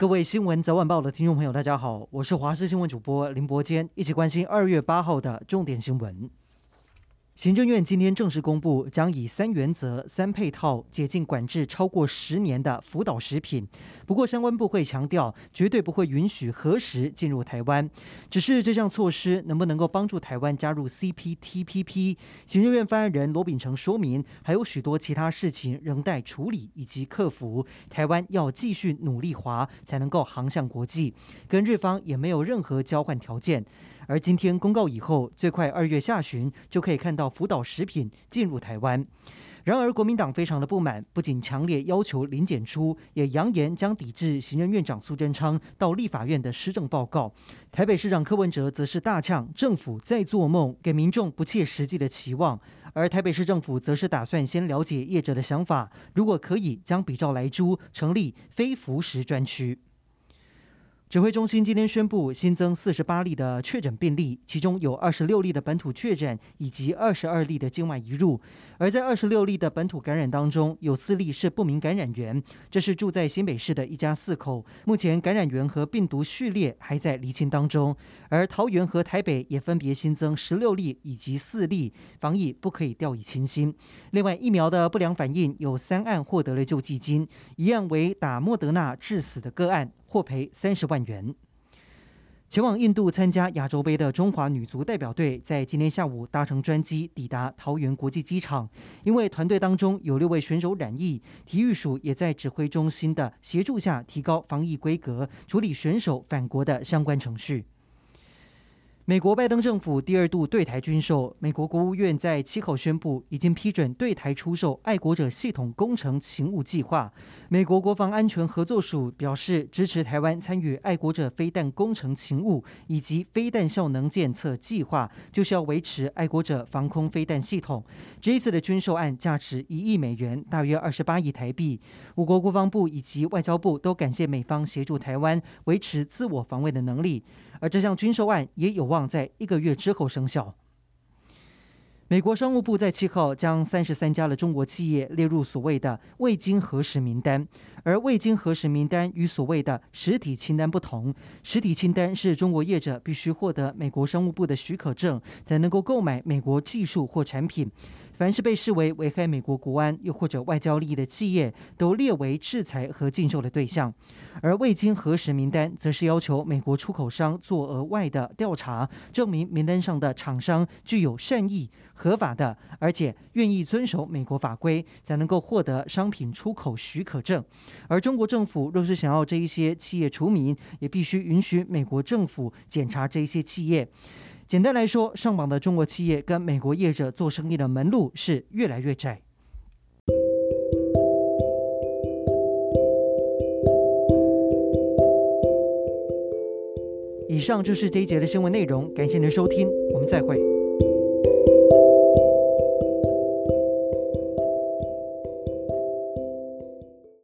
各位新闻早晚报的听众朋友，大家好，我是华视新闻主播林伯坚，一起关心二月八号的重点新闻。行政院今天正式公布，将以三原则、三配套解禁管制超过十年的福岛食品。不过，相关部会强调，绝对不会允许核食进入台湾。只是这项措施能不能够帮助台湾加入 CPTPP？行政院发言人罗秉成说明，还有许多其他事情仍待处理以及克服。台湾要继续努力华，才能够航向国际。跟日方也没有任何交换条件。而今天公告以后，最快二月下旬就可以看到福岛食品进入台湾。然而，国民党非常的不满，不仅强烈要求零检出，也扬言将抵制行政院长苏贞昌到立法院的施政报告。台北市长柯文哲则是大呛政府在做梦，给民众不切实际的期望。而台北市政府则是打算先了解业者的想法，如果可以，将比照莱猪成立非福食专区。指挥中心今天宣布新增四十八例的确诊病例，其中有二十六例的本土确诊，以及二十二例的境外移入。而在二十六例的本土感染当中，有四例是不明感染源，这是住在新北市的一家四口。目前感染源和病毒序列还在厘清当中。而桃园和台北也分别新增十六例以及四例，防疫不可以掉以轻心。另外，疫苗的不良反应有三案获得了救济金，一案为打莫德纳致死的个案。获赔三十万元。前往印度参加亚洲杯的中华女足代表队，在今天下午搭乘专机抵达桃园国际机场。因为团队当中有六位选手染疫，体育署也在指挥中心的协助下，提高防疫规格，处理选手返国的相关程序。美国拜登政府第二度对台军售，美国国务院在七号宣布，已经批准对台出售爱国者系统工程勤务计划。美国国防安全合作署表示支持台湾参与爱国者飞弹工程勤务以及飞弹效能检测计划，就是要维持爱国者防空飞弹系统。这一次的军售案价值一亿美元，大约二十八亿台币。我国国防部以及外交部都感谢美方协助台湾维持自我防卫的能力。而这项军售案也有望在一个月之后生效。美国商务部在七号将三十三家的中国企业列入所谓的未经核实名单，而未经核实名单与所谓的实体清单不同。实体清单是中国业者必须获得美国商务部的许可证，才能够购买美国技术或产品。凡是被视为危害美国国安又或者外交利益的企业，都列为制裁和禁售的对象。而未经核实名单，则是要求美国出口商做额外的调查，证明名单上的厂商具有善意、合法的，而且愿意遵守美国法规，才能够获得商品出口许可证。而中国政府若是想要这一些企业除名，也必须允许美国政府检查这一些企业。简单来说，上榜的中国企业跟美国业者做生意的门路是越来越窄。以上就是这一节的新闻内容，感谢您的收听，我们再会。